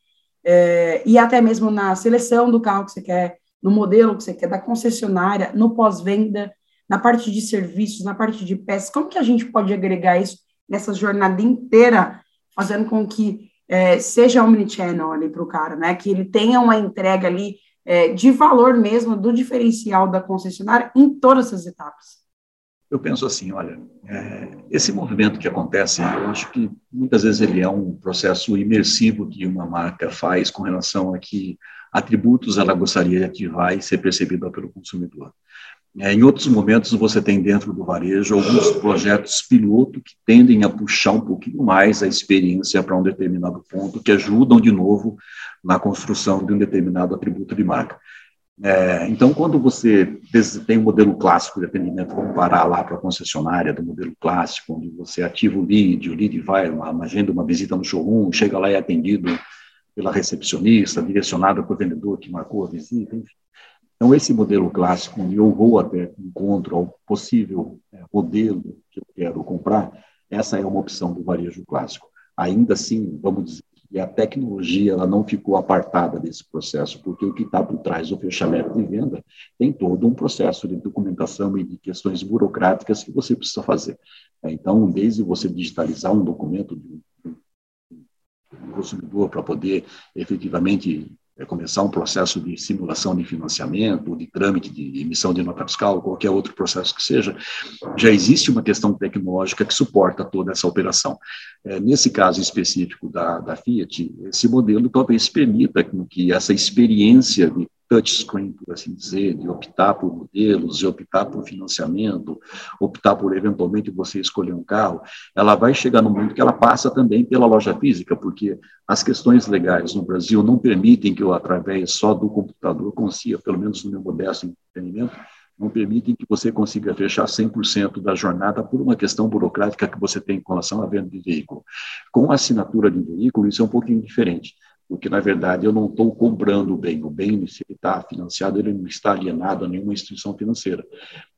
é, e até mesmo na seleção do carro que você quer no modelo que você quer da concessionária, no pós-venda, na parte de serviços, na parte de peças, como que a gente pode agregar isso nessa jornada inteira, fazendo com que é, seja omnichannel ali para o cara, né? Que ele tenha uma entrega ali é, de valor mesmo do diferencial da concessionária em todas essas etapas. Eu penso assim, olha, é, esse movimento que acontece, eu acho que muitas vezes ele é um processo imersivo que uma marca faz com relação a que atributos ela gostaria de ativar e ser percebida pelo consumidor. É, em outros momentos, você tem dentro do varejo alguns projetos piloto que tendem a puxar um pouquinho mais a experiência para um determinado ponto, que ajudam, de novo, na construção de um determinado atributo de marca. É, então, quando você tem um modelo clássico de atendimento, vamos parar lá para a concessionária do modelo clássico, onde você ativa o lead, o lead vai, uma, agenda uma visita no showroom, chega lá e é atendido pela recepcionista, direcionado para o vendedor que marcou a visita, enfim. Então, esse modelo clássico, onde eu vou até encontro ao possível é, modelo que eu quero comprar, essa é uma opção do varejo clássico. Ainda assim, vamos dizer que a tecnologia ela não ficou apartada desse processo, porque o que está por trás do fechamento de venda tem todo um processo de documentação e de questões burocráticas que você precisa fazer. Então, desde você digitalizar um documento de um consumidor para poder efetivamente é começar um processo de simulação de financiamento, de trâmite de emissão de nota fiscal, qualquer outro processo que seja, já existe uma questão tecnológica que suporta toda essa operação. É, nesse caso específico da, da Fiat, esse modelo talvez permita que essa experiência de touchscreen, por assim dizer, de optar por modelos, de optar por financiamento, optar por eventualmente você escolher um carro, ela vai chegar no momento que ela passa também pela loja física, porque as questões legais no Brasil não permitem que eu, através só do computador, consiga, pelo menos no meu modesto entendimento, não permitem que você consiga fechar 100% da jornada por uma questão burocrática que você tem com relação à venda de veículo. Com a assinatura de veículo, isso é um pouquinho diferente porque na verdade eu não estou comprando o bem. O bem, se ele está financiado, ele não está alienado a nenhuma instituição financeira.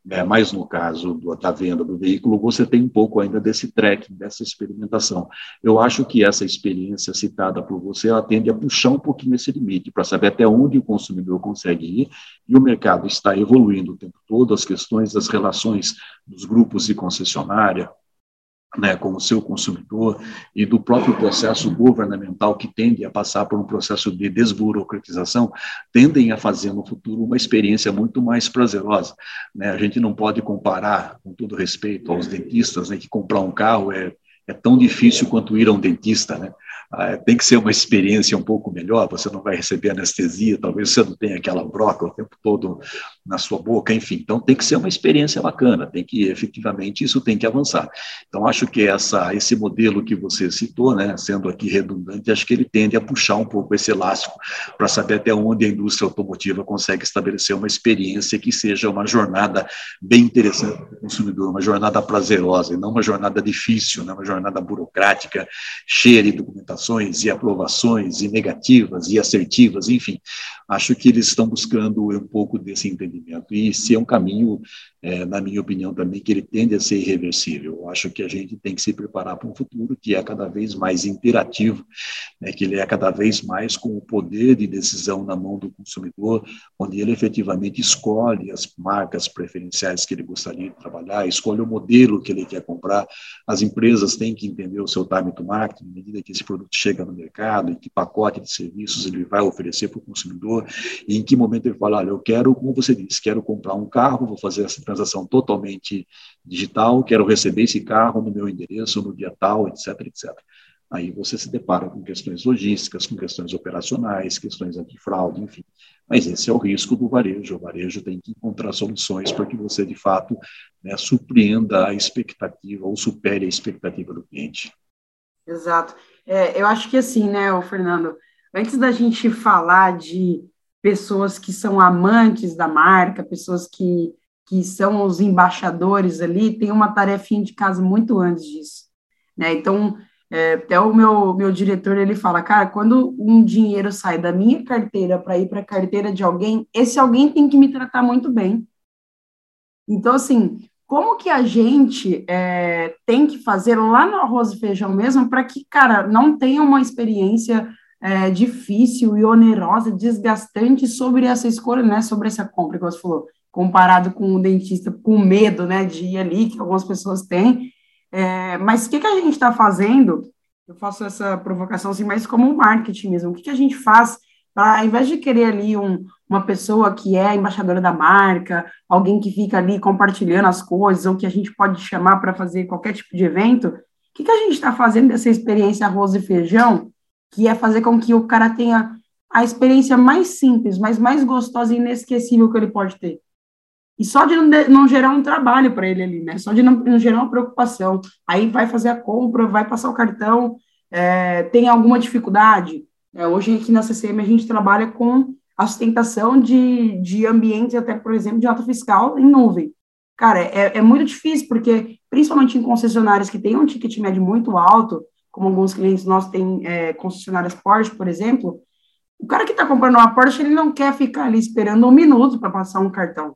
É, mas no caso do, da venda do veículo, você tem um pouco ainda desse tracking, dessa experimentação. Eu acho que essa experiência citada por você, ela tende a puxar um pouquinho esse limite, para saber até onde o consumidor consegue ir, e o mercado está evoluindo o tempo todo, as questões das relações dos grupos de concessionária, né, com o seu consumidor e do próprio processo governamental que tende a passar por um processo de desburocratização, tendem a fazer no futuro uma experiência muito mais prazerosa. Né? A gente não pode comparar, com todo respeito aos dentistas, né, que comprar um carro é, é tão difícil quanto ir a um dentista, né? Ah, tem que ser uma experiência um pouco melhor, você não vai receber anestesia, talvez você não tenha aquela broca o tempo todo na sua boca, enfim. Então tem que ser uma experiência bacana, tem que efetivamente isso tem que avançar. Então acho que essa esse modelo que você citou, né, sendo aqui redundante, acho que ele tende a puxar um pouco esse elástico para saber até onde a indústria automotiva consegue estabelecer uma experiência que seja uma jornada bem interessante para o consumidor, uma jornada prazerosa e não uma jornada difícil, né, uma jornada burocrática, cheia de documentação e aprovações e negativas e assertivas, enfim, acho que eles estão buscando um pouco desse entendimento. E se é um caminho, é, na minha opinião também, que ele tende a ser irreversível. Eu acho que a gente tem que se preparar para um futuro que é cada vez mais interativo, né, que ele é cada vez mais com o poder de decisão na mão do consumidor, onde ele efetivamente escolhe as marcas preferenciais que ele gostaria de trabalhar, escolhe o modelo que ele quer comprar. As empresas têm que entender o seu time to market, à medida que esse produto chega no mercado, em que pacote de serviços ele vai oferecer para o consumidor, e em que momento ele fala, olha, eu quero, como você disse, quero comprar um carro, vou fazer essa transação totalmente digital, quero receber esse carro no meu endereço, no dia tal, etc, etc. Aí você se depara com questões logísticas, com questões operacionais, questões antifraude, enfim. Mas esse é o risco do varejo. O varejo tem que encontrar soluções para que você, de fato, né, surpreenda a expectativa ou supere a expectativa do cliente. Exato. É, eu acho que assim, né, Fernando, antes da gente falar de pessoas que são amantes da marca, pessoas que, que são os embaixadores ali, tem uma tarefinha de casa muito antes disso, né? Então, é, até o meu, meu diretor, ele fala, cara, quando um dinheiro sai da minha carteira para ir para a carteira de alguém, esse alguém tem que me tratar muito bem. Então, assim, como que a gente é, tem que fazer lá no arroz e feijão mesmo para que, cara, não tenha uma experiência é, difícil e onerosa, desgastante sobre essa escolha, né, sobre essa compra que você falou, comparado com o dentista com medo, né, de ir ali, que algumas pessoas têm. É, mas o que, que a gente está fazendo? Eu faço essa provocação assim, mas como marketing mesmo. O que, que a gente faz para, ao invés de querer ali um, uma pessoa que é embaixadora da marca, alguém que fica ali compartilhando as coisas, ou que a gente pode chamar para fazer qualquer tipo de evento, o que, que a gente está fazendo dessa experiência arroz e feijão que é fazer com que o cara tenha a experiência mais simples, mas mais gostosa e inesquecível que ele pode ter. E só de não, gerar um trabalho para ele ali, né? Só de não, não, gerar uma preocupação. Aí vai fazer a compra, vai passar o cartão, é, tem alguma dificuldade. É, hoje aqui na CCM a gente trabalha com a sustentação de, de ambientes, até, por exemplo, de nota fiscal em nuvem. Cara, é, é muito difícil, porque principalmente em concessionárias que têm um ticket médio muito alto, como alguns clientes nossos têm é, concessionárias Porsche, por exemplo, o cara que está comprando uma Porsche, ele não quer ficar ali esperando um minuto para passar um cartão.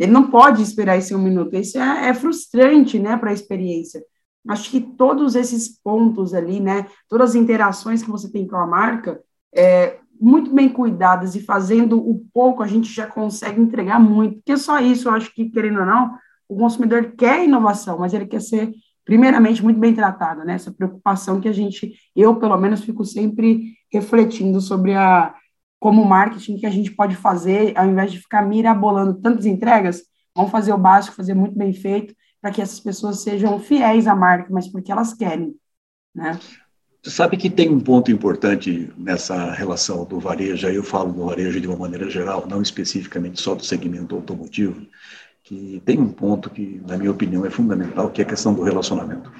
Ele não pode esperar esse um minuto. Isso é, é frustrante, né, para a experiência. Acho que todos esses pontos ali, né, todas as interações que você tem com a marca, é, muito bem cuidadas e fazendo o pouco, a gente já consegue entregar muito. Porque só isso, eu acho que, querendo ou não, o consumidor quer inovação, mas ele quer ser primeiramente, muito bem tratada, né? Essa preocupação que a gente, eu pelo menos, fico sempre refletindo sobre a como marketing que a gente pode fazer, ao invés de ficar mirabolando tantas entregas, vamos fazer o básico, fazer muito bem feito, para que essas pessoas sejam fiéis à marca, mas porque elas querem, né? Você sabe que tem um ponto importante nessa relação do varejo, eu falo do varejo de uma maneira geral, não especificamente só do segmento automotivo, que tem um ponto que, na minha opinião, é fundamental, que é a questão do relacionamento.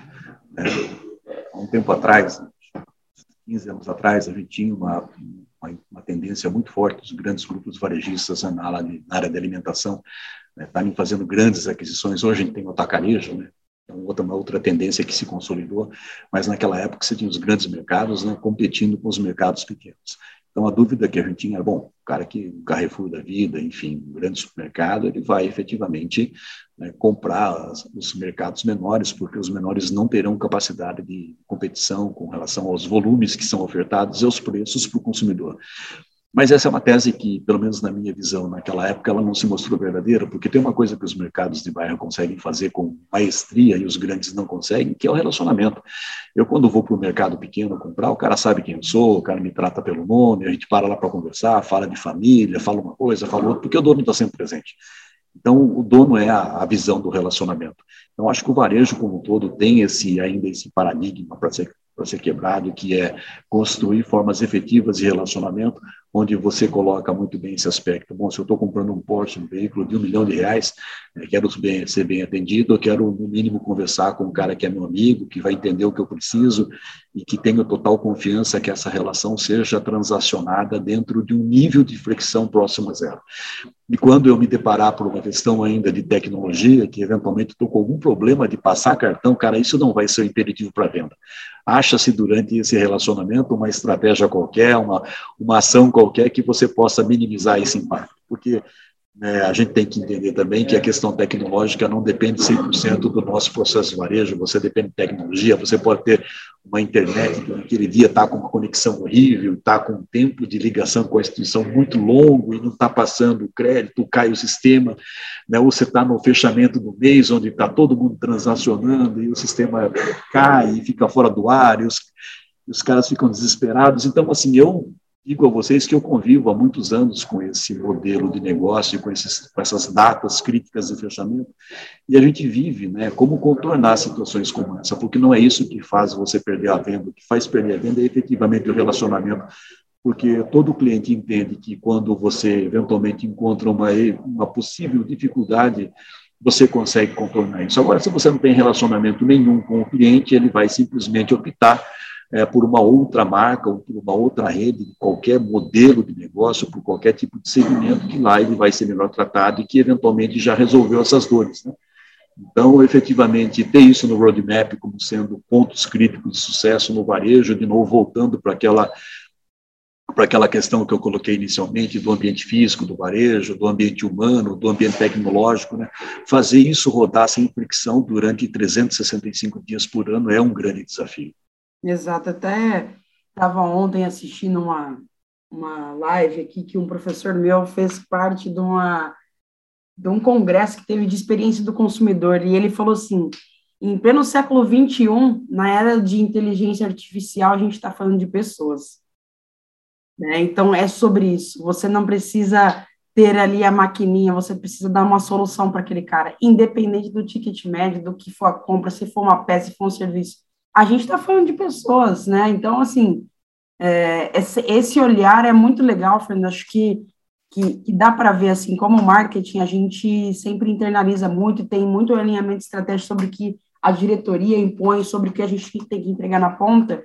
É, há um tempo atrás, 15 anos atrás, a gente tinha uma, uma, uma tendência muito forte dos grandes grupos varejistas na na área de alimentação né, estarem fazendo grandes aquisições. Hoje a gente tem o atacarejo, né, é outra, uma outra tendência que se consolidou, mas naquela época você tinha os grandes mercados né, competindo com os mercados pequenos. Então, a dúvida que a gente tinha era, bom, o cara que, o Carrefour da vida, enfim, um grande supermercado, ele vai efetivamente né, comprar os mercados menores, porque os menores não terão capacidade de competição com relação aos volumes que são ofertados e aos preços para o consumidor. Mas essa é uma tese que, pelo menos na minha visão, naquela época, ela não se mostrou verdadeira, porque tem uma coisa que os mercados de bairro conseguem fazer com maestria e os grandes não conseguem, que é o relacionamento. Eu, quando vou para o mercado pequeno comprar, o cara sabe quem eu sou, o cara me trata pelo nome, a gente para lá para conversar, fala de família, fala uma coisa, fala outra, porque o dono está sempre presente. Então, o dono é a, a, visão do relacionamento. Então, acho que o varejo como um todo tem esse ainda esse paradigma para ser para ser quebrado, que é construir formas efetivas de relacionamento, onde você coloca muito bem esse aspecto. Bom, se eu estou comprando um Porsche, um veículo de um milhão de reais, é, quero ser bem atendido, eu quero, no mínimo, conversar com um cara que é meu amigo, que vai entender o que eu preciso e que tenho total confiança que essa relação seja transacionada dentro de um nível de fricção próximo a zero. E quando eu me deparar por uma questão ainda de tecnologia, que eventualmente estou com algum problema de passar cartão, cara, isso não vai ser um imperativo para venda. Acha-se durante esse relacionamento uma estratégia qualquer, uma, uma ação qualquer que você possa minimizar esse impacto. Porque é, a gente tem que entender também que a questão tecnológica não depende 100% do nosso processo de varejo, você depende de tecnologia, você pode ter uma internet que naquele dia está com uma conexão horrível, está com um tempo de ligação com a instituição muito longo e não está passando o crédito, cai o sistema, né? ou você está no fechamento do mês, onde está todo mundo transacionando e o sistema cai e fica fora do ar, e os, os caras ficam desesperados. Então, assim, eu digo a vocês que eu convivo há muitos anos com esse modelo de negócio, com, esses, com essas datas críticas de fechamento, e a gente vive né, como contornar situações como essa, porque não é isso que faz você perder a venda, o que faz perder a venda é efetivamente o relacionamento, porque todo cliente entende que quando você eventualmente encontra uma, uma possível dificuldade, você consegue contornar isso. Agora, se você não tem relacionamento nenhum com o cliente, ele vai simplesmente optar é, por uma outra marca ou por uma outra rede, qualquer modelo de negócio, por qualquer tipo de segmento, que lá ele vai ser melhor tratado e que eventualmente já resolveu essas dores. Né? Então, efetivamente, ter isso no roadmap como sendo pontos críticos de sucesso no varejo, de novo voltando para aquela para aquela questão que eu coloquei inicialmente do ambiente físico, do varejo, do ambiente humano, do ambiente tecnológico, né? fazer isso rodar sem fricção durante 365 dias por ano é um grande desafio. Exato, até estava ontem assistindo uma, uma live aqui que um professor meu fez parte de uma de um congresso que teve de experiência do consumidor e ele falou assim em pleno século 21 na era de inteligência artificial a gente está falando de pessoas né? então é sobre isso você não precisa ter ali a maquininha você precisa dar uma solução para aquele cara independente do ticket médio do que for a compra se for uma peça se for um serviço a gente está falando de pessoas né então assim é, esse, esse, olhar é muito legal, Fernando. Acho que, que, que dá para ver, assim, como marketing, a gente sempre internaliza muito e tem muito alinhamento estratégico sobre o que a diretoria impõe, sobre o que a gente tem que entregar na ponta.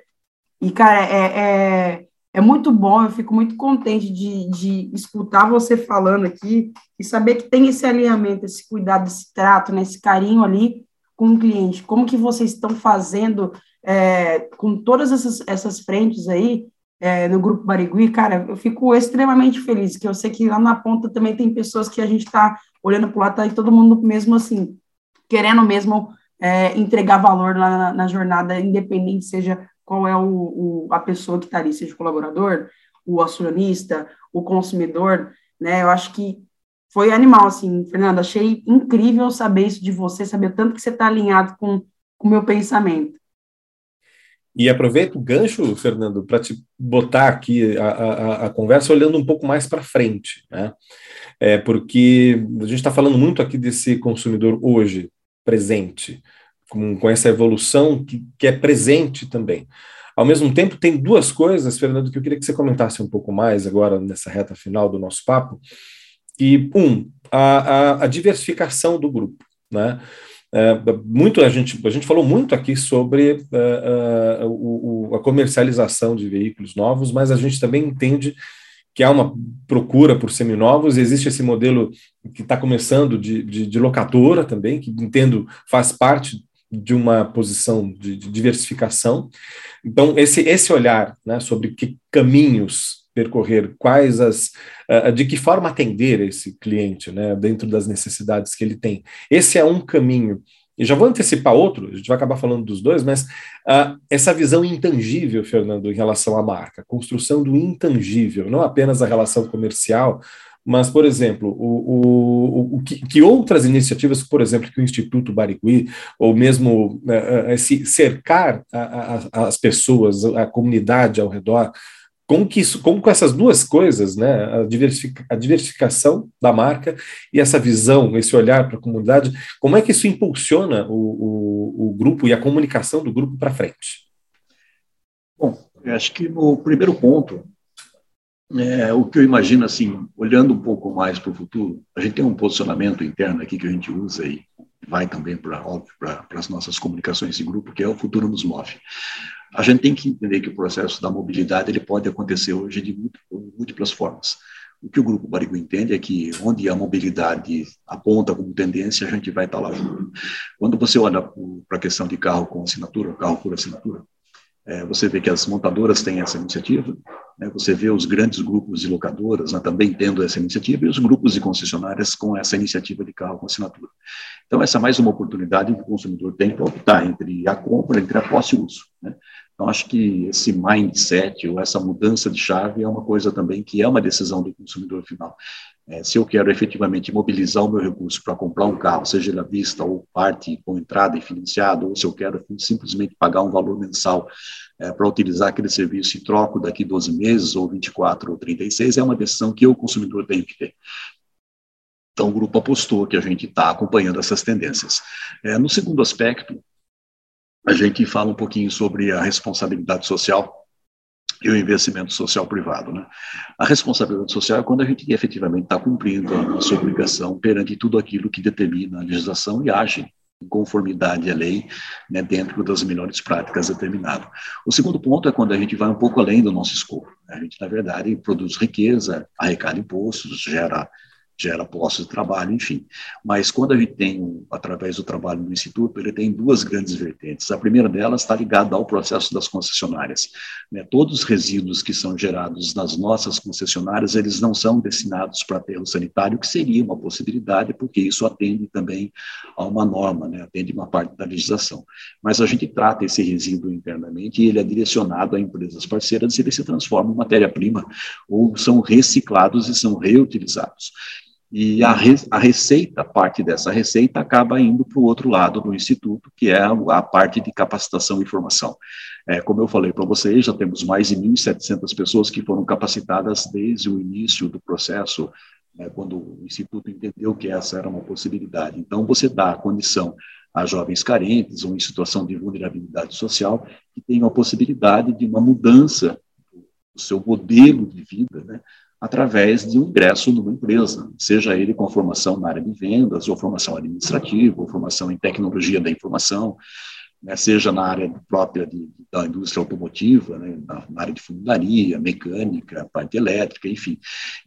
E, cara, é, é, é muito bom, eu fico muito contente de, de escutar você falando aqui e saber que tem esse alinhamento, esse cuidado, esse trato, né, esse carinho ali com o cliente. Como que vocês estão fazendo é, com todas essas, essas frentes aí, é, no Grupo Barigui, cara, eu fico extremamente feliz, que eu sei que lá na ponta também tem pessoas que a gente está olhando para lá, tá e todo mundo mesmo assim, querendo mesmo é, entregar valor lá na, na, jornada, independente seja qual é o, o a pessoa que está ali, seja o colaborador, o acionista, o consumidor, né, eu acho que foi animal, assim, Fernando, achei incrível saber isso de você, saber tanto que você está alinhado com o meu pensamento. E aproveito o gancho, Fernando, para te botar aqui a, a, a, conversa olhando um pouco mais para frente, né? É porque a gente está falando muito aqui desse consumidor hoje, presente, com, com essa evolução que, que é presente também. Ao mesmo tempo, tem duas coisas, Fernando, que eu queria que você comentasse um pouco mais agora nessa reta final do nosso papo. E, um, a, a, a diversificação do grupo, né? É, muito a gente, a gente falou muito aqui sobre uh, uh, o, a comercialização de veículos novos, mas a gente também entende que há uma procura por seminovos, existe esse modelo que está começando de, de, de, locadora também, que entendo faz parte de uma posição de, de diversificação. Então, esse, esse olhar né, sobre que caminhos percorrer, quais as, uh, de que forma atender esse cliente, né, dentro das necessidades que ele tem. Esse é um caminho. E já vou antecipar outro, a gente vai acabar falando dos dois, mas uh, essa visão intangível, Fernando, em relação à marca, construção do intangível, não apenas a relação comercial, mas, por exemplo, o, o, o que, que, outras iniciativas, por exemplo, que o Instituto Barigui, ou mesmo uh, uh, cercar a, a, as pessoas, a comunidade ao redor, como que isso, como com essas duas coisas, né, a, diversific, a diversificação da marca e essa visão, esse olhar para a comunidade, como é que isso impulsiona o, o, o grupo e a comunicação do grupo para frente? Bom, acho que no primeiro ponto, é, o que eu imagino assim, olhando um pouco mais para o futuro, a gente tem um posicionamento interno aqui que a gente usa e vai também para para as nossas comunicações de grupo, que é o futuro nos move. A gente tem que entender que o processo da mobilidade ele pode acontecer hoje de múltiplas formas. O que o Grupo Barigo entende é que onde a mobilidade aponta como tendência, a gente vai estar lá junto. Quando você olha para a questão de carro com assinatura, carro por assinatura, é, você vê que as montadoras têm essa iniciativa, né, você vê os grandes grupos de locadoras né, também tendo essa iniciativa e os grupos de concessionárias com essa iniciativa de carro com assinatura. Então, essa é mais uma oportunidade que o consumidor tem para optar entre a compra, entre a posse e uso. Né? Então, acho que esse mindset ou essa mudança de chave é uma coisa também que é uma decisão do consumidor final. É, se eu quero efetivamente mobilizar o meu recurso para comprar um carro, seja ele à vista ou parte com entrada e financiado, ou se eu quero simplesmente pagar um valor mensal é, para utilizar aquele serviço e troco daqui 12 meses, ou 24 ou 36, é uma decisão que eu, consumidor, tenho que ter. Então, o grupo apostou que a gente está acompanhando essas tendências. É, no segundo aspecto, a gente fala um pouquinho sobre a responsabilidade social e o investimento social privado. Né? A responsabilidade social é quando a gente efetivamente está cumprindo a nossa obrigação perante tudo aquilo que determina a legislação e age em conformidade à lei, né, dentro das melhores práticas determinado. O segundo ponto é quando a gente vai um pouco além do nosso escopo. Né? A gente, na verdade, produz riqueza, arrecada impostos, gera gera postos de trabalho, enfim. Mas quando a gente tem, através do trabalho do Instituto, ele tem duas grandes vertentes. A primeira delas está ligada ao processo das concessionárias. Né? Todos os resíduos que são gerados nas nossas concessionárias, eles não são destinados para aterro sanitário, que seria uma possibilidade, porque isso atende também a uma norma, né? atende uma parte da legislação. Mas a gente trata esse resíduo internamente e ele é direcionado a empresas parceiras e ele se transforma em matéria-prima ou são reciclados e são reutilizados. E a, re, a receita, parte dessa receita, acaba indo para o outro lado do Instituto, que é a, a parte de capacitação e formação. É, como eu falei para vocês, já temos mais de 1.700 pessoas que foram capacitadas desde o início do processo, né, quando o Instituto entendeu que essa era uma possibilidade. Então, você dá a condição a jovens carentes ou em situação de vulnerabilidade social que tenham a possibilidade de uma mudança do seu modelo de vida, né, através de um ingresso numa empresa, seja ele com formação na área de vendas, ou formação administrativa, ou formação em tecnologia da informação, né, seja na área própria de, da indústria automotiva, né, na, na, área de fundaria, mecânica, parte elétrica, enfim.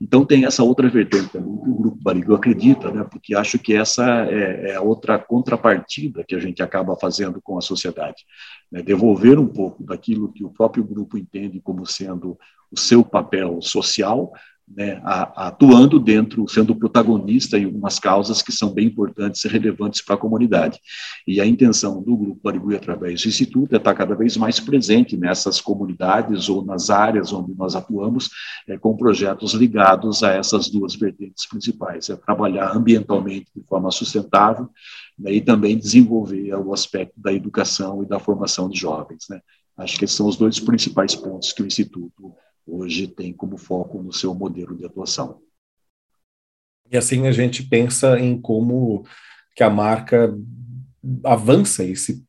Então tem essa outra vertente também que o Grupo Barigol acredita, né, porque acho que essa é, é a outra contrapartida que a gente acaba fazendo com a sociedade. Né, devolver um pouco daquilo que o próprio grupo entende como sendo o seu papel social, né, atuando dentro, sendo protagonista em algumas causas que são bem importantes e relevantes para a comunidade. E a intenção do Grupo Barigui, através do Instituto, é estar cada vez mais presente nessas comunidades ou nas áreas onde nós atuamos, é, com projetos ligados a essas duas vertentes principais, é trabalhar ambientalmente de forma sustentável né, e também desenvolver o aspecto da educação e da formação de jovens. Né. Acho que esses são os dois principais pontos que o Instituto hoje tem como foco no seu modelo de atuação. E assim a gente pensa em como que a marca avança e, se,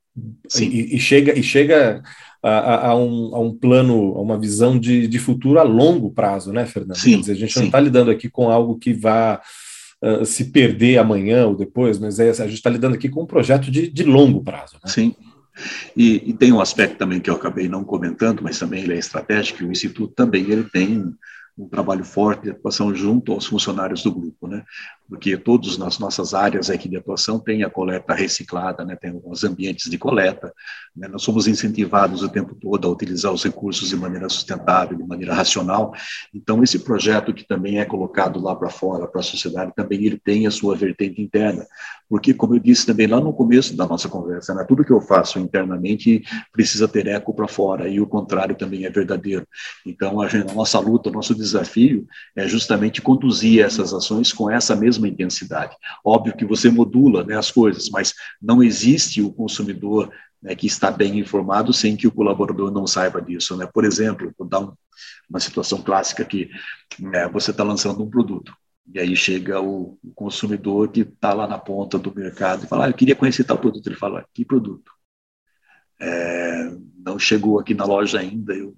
e, e, chega e chega a, a, um, a, um, plano, a uma visão de, de, futuro a longo prazo, né, Fernando? Sim, dizer, a gente sim. não está lidando aqui com algo que vá uh, se perder amanhã ou depois, mas é, a gente está lidando aqui com um projeto de, de longo prazo. Né? Sim, e, e, tem um aspecto também que eu acabei não comentando, mas também ele é estratégico, o Instituto também ele tem um trabalho forte de atuação junto aos funcionários do grupo, né? Porque todas nas nossas áreas aqui de atuação tem a coleta reciclada, né? Tem os ambientes de coleta, né? Nós somos incentivados o tempo todo a utilizar os recursos de maneira sustentável, de maneira racional. Então esse projeto que também é colocado lá para fora, para a sociedade, também ele tem a sua vertente interna, porque como eu disse também lá no começo da nossa conversa, né? Tudo que eu faço internamente precisa ter eco para fora e o contrário também é verdadeiro. Então a, gente, a nossa luta, o nosso desafio desafio é justamente conduzir essas ações com essa mesma intensidade. Óbvio que você modula né, as coisas, mas não existe o consumidor né, que está bem informado sem que o colaborador não saiba disso. Né? Por exemplo, vou dar um, uma situação clássica aqui: é, você está lançando um produto. E aí chega o, o consumidor que está lá na ponta do mercado e fala: ah, Eu queria conhecer tal produto. Ele fala: Que produto? É, não chegou aqui na loja ainda. Eu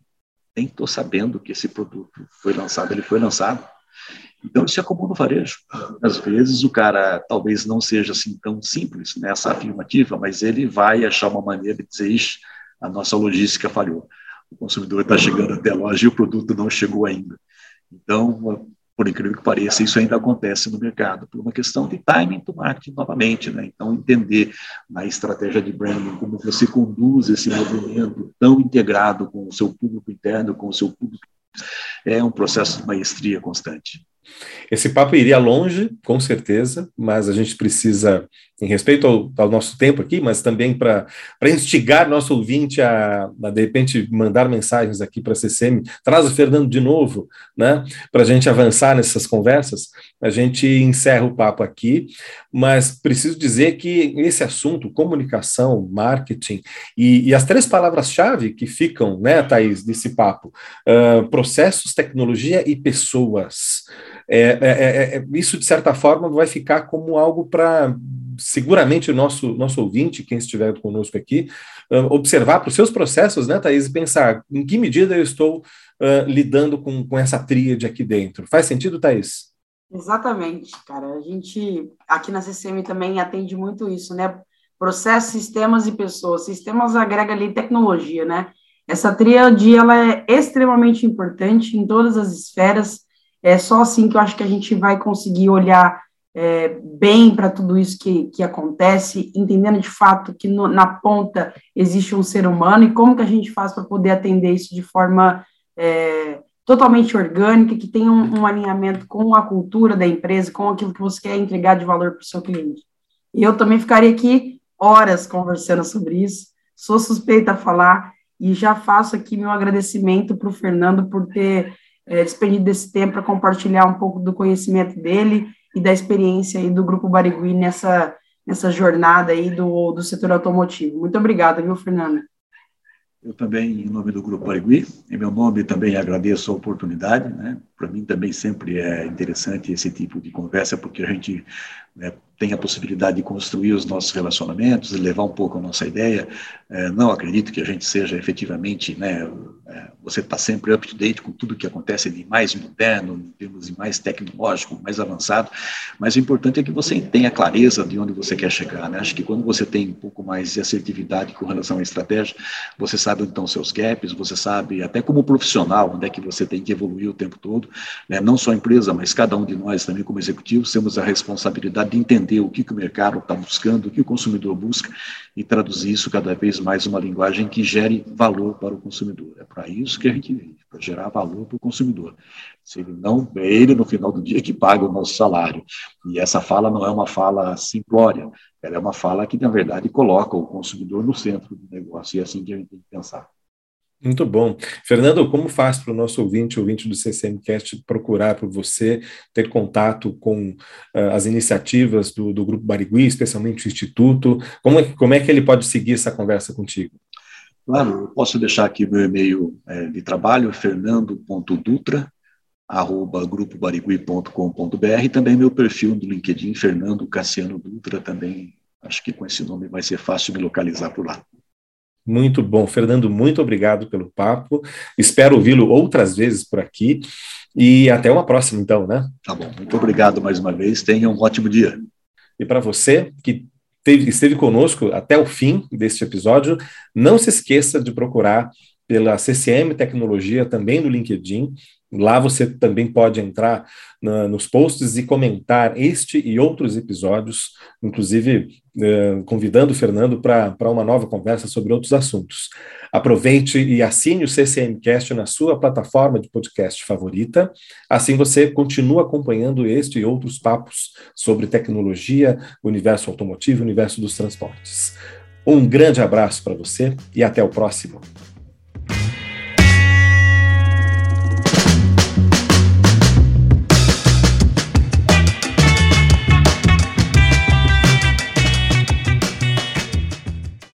nem estou sabendo que esse produto foi lançado, ele foi lançado. Então, isso é comum no varejo. Às vezes, o cara talvez não seja assim tão simples nessa afirmativa, mas ele vai achar uma maneira de dizer: Ixi, a nossa logística falhou. O consumidor está chegando até a loja e o produto não chegou ainda. Então, por incrível que pareça, isso ainda acontece no mercado, por uma questão de timing do marketing novamente. Né? Então, entender na estratégia de branding como você conduz esse movimento tão integrado com o seu público interno, com o seu público, é um processo de maestria constante. Esse papo iria longe, com certeza, mas a gente precisa, em respeito ao, ao nosso tempo aqui, mas também para instigar nosso ouvinte a, a, de repente, mandar mensagens aqui para a CCM, traz o Fernando de novo, né, para a gente avançar nessas conversas, a gente encerra o papo aqui, mas preciso dizer que esse assunto, comunicação, marketing, e, e as três palavras-chave que ficam, né, Thaís, desse papo, uh, processos, tecnologia e pessoas, é é, é, é, isso, de certa forma, vai ficar como algo para, seguramente, o nosso, nosso ouvinte, quem estiver conosco aqui, observar para os seus processos, né, Thaís, e pensar em que medida eu estou uh, lidando com, com essa tríade aqui dentro. Faz sentido, Thaís? Exatamente, cara. A gente, aqui na CCM também atende muito isso, né? Processos, sistemas e pessoas. Sistemas agrega ali tecnologia, né? Essa tríade, ela é extremamente importante em todas as esferas, É só assim que eu acho que a gente vai conseguir olhar é, bem para tudo isso que, que acontece, entendendo de fato que no, na ponta existe um ser humano e como que a gente faz para poder atender isso de forma é, totalmente orgânica, que tenha um, um, alinhamento com a cultura da empresa, com aquilo que você quer entregar de valor para o seu cliente. Eu também ficaria aqui horas conversando sobre isso, sou suspeita a falar e já faço aqui meu agradecimento para o Fernando por ter é, despendido desse tempo para compartilhar um pouco do conhecimento dele e da experiência aí do Grupo Barigui nessa, nessa jornada aí do, do setor automotivo. Muito obrigada, viu, Fernanda? Eu também, em nome do Grupo Barigui, em meu nome também agradeço a oportunidade, né? Para mim também sempre é interessante esse tipo de conversa, porque a gente né, tem a possibilidade de construir os nossos relacionamentos, levar um pouco a nossa ideia. É, não acredito que a gente seja efetivamente, né, é, você está sempre up to date com tudo que acontece de mais moderno, em termos de mais tecnológico, mais avançado, mas o importante é que você tenha clareza de onde você quer chegar. Né? Acho que quando você tem um pouco mais de assertividade com relação à estratégia, você sabe estão seus gaps, você sabe até como profissional onde é que você tem que evoluir o tempo todo, né? não só a empresa, mas cada um de nós também como executivos temos a responsabilidade de entender entender o que, que o mercado está buscando, o que o consumidor busca e traduzir isso cada vez mais uma linguagem que gere valor para o consumidor. É para isso que a gente vive, para gerar valor para o consumidor. Se ele não, é ele no final do dia que paga o nosso salário. E essa fala não é uma fala simplória, ela é uma fala que, na verdade, coloca o consumidor no centro do negócio, e é assim que a gente tem que pensar. Muito bom. Fernando, como faz para o nosso ouvinte, ouvinte do CCMcast, procurar por você, ter contato com uh, as iniciativas do, do Grupo Barigui, especialmente o Instituto? Como é, como é que ele pode seguir essa conversa contigo? Claro, eu posso deixar aqui meu e-mail é, de trabalho, fernando.dutra, arroba grupobarigui.com.br, e também meu perfil do LinkedIn, Fernando Cassiano Dutra, também acho que com esse nome vai ser fácil me localizar por lá. Muito bom. Fernando, muito obrigado pelo papo. Espero ouvi-lo outras vezes por aqui. E até uma próxima, então, né? Tá bom. Muito obrigado mais uma vez. Tenha um ótimo dia. E para você que teve, esteve conosco até o fim deste episódio, não se esqueça de procurar pela CCM Tecnologia, também no LinkedIn. Lá você também pode entrar na, nos posts e comentar este e outros episódios, inclusive eh, convidando o Fernando para uma nova conversa sobre outros assuntos. Aproveite e assine o CCMcast na sua plataforma de podcast favorita, assim você continua acompanhando este e outros papos sobre tecnologia, universo automotivo, universo dos transportes. Um grande abraço para você e até o próximo.